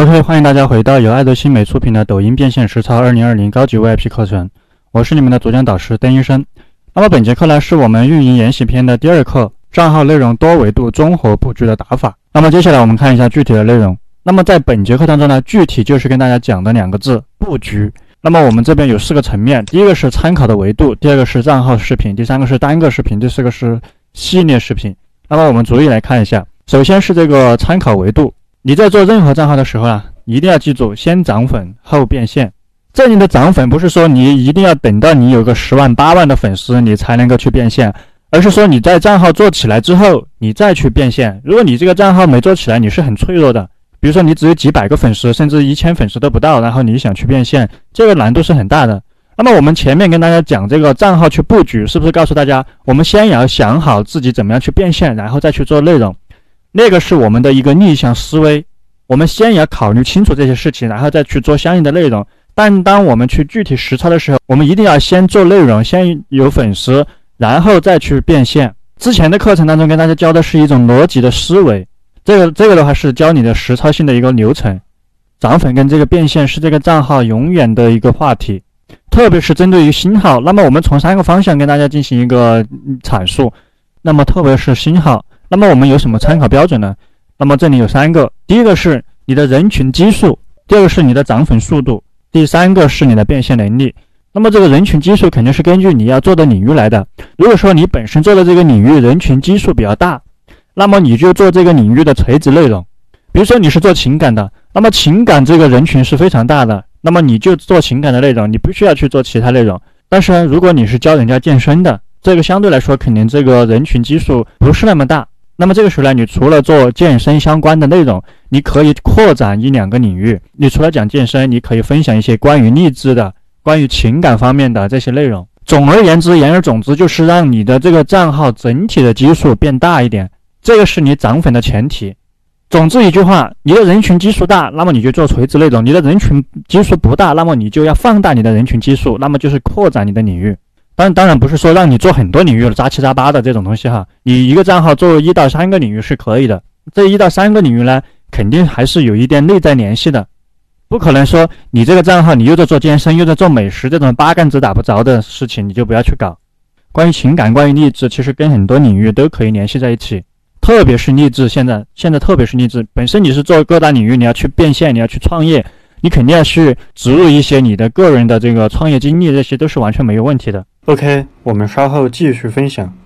OK，欢迎大家回到由爱德新美出品的抖音变现实操二零二零高级 VIP 课程，我是你们的主讲导师邓医生。那么本节课呢，是我们运营研习篇的第二课，账号内容多维度综合布局的打法。那么接下来我们看一下具体的内容。那么在本节课当中呢，具体就是跟大家讲的两个字：布局。那么我们这边有四个层面，第一个是参考的维度，第二个是账号视频，第三个是单个视频，第四个是系列视频。那么我们逐一来看一下，首先是这个参考维度。你在做任何账号的时候啊，一定要记住先涨粉后变现。这里的涨粉不是说你一定要等到你有个十万八万的粉丝你才能够去变现，而是说你在账号做起来之后你再去变现。如果你这个账号没做起来，你是很脆弱的。比如说你只有几百个粉丝，甚至一千粉丝都不到，然后你想去变现，这个难度是很大的。那么我们前面跟大家讲这个账号去布局，是不是告诉大家我们先要想好自己怎么样去变现，然后再去做内容？那个是我们的一个逆向思维，我们先要考虑清楚这些事情，然后再去做相应的内容。但当我们去具体实操的时候，我们一定要先做内容，先有粉丝，然后再去变现。之前的课程当中跟大家教的是一种逻辑的思维，这个这个的话是教你的实操性的一个流程。涨粉跟这个变现是这个账号永远的一个话题，特别是针对于新号。那么我们从三个方向跟大家进行一个阐述。那么特别是新号。那么我们有什么参考标准呢？那么这里有三个，第一个是你的人群基数，第二个是你的涨粉速度，第三个是你的变现能力。那么这个人群基数肯定是根据你要做的领域来的。如果说你本身做的这个领域人群基数比较大，那么你就做这个领域的垂直内容。比如说你是做情感的，那么情感这个人群是非常大的，那么你就做情感的内容，你不需要去做其他内容。但是呢如果你是教人家健身的，这个相对来说肯定这个人群基数不是那么大。那么这个时候呢，你除了做健身相关的内容，你可以扩展一两个领域。你除了讲健身，你可以分享一些关于励志的、关于情感方面的这些内容。总而言之，言而总之，就是让你的这个账号整体的基数变大一点，这个是你涨粉的前提。总之一句话，你的人群基数大，那么你就做垂直内容；你的人群基数不大，那么你就要放大你的人群基数，那么就是扩展你的领域。当当然不是说让你做很多领域的杂七杂八的这种东西哈，你一个账号做一到三个领域是可以的。这一到三个领域呢，肯定还是有一点内在联系的，不可能说你这个账号你又在做健身又在做美食这种八竿子打不着的事情，你就不要去搞。关于情感，关于励志，其实跟很多领域都可以联系在一起，特别是励志。现在现在特别是励志，本身你是做各大领域，你要去变现，你要去创业。你肯定要去植入一些你的个人的这个创业经历，这些都是完全没有问题的。OK，我们稍后继续分享。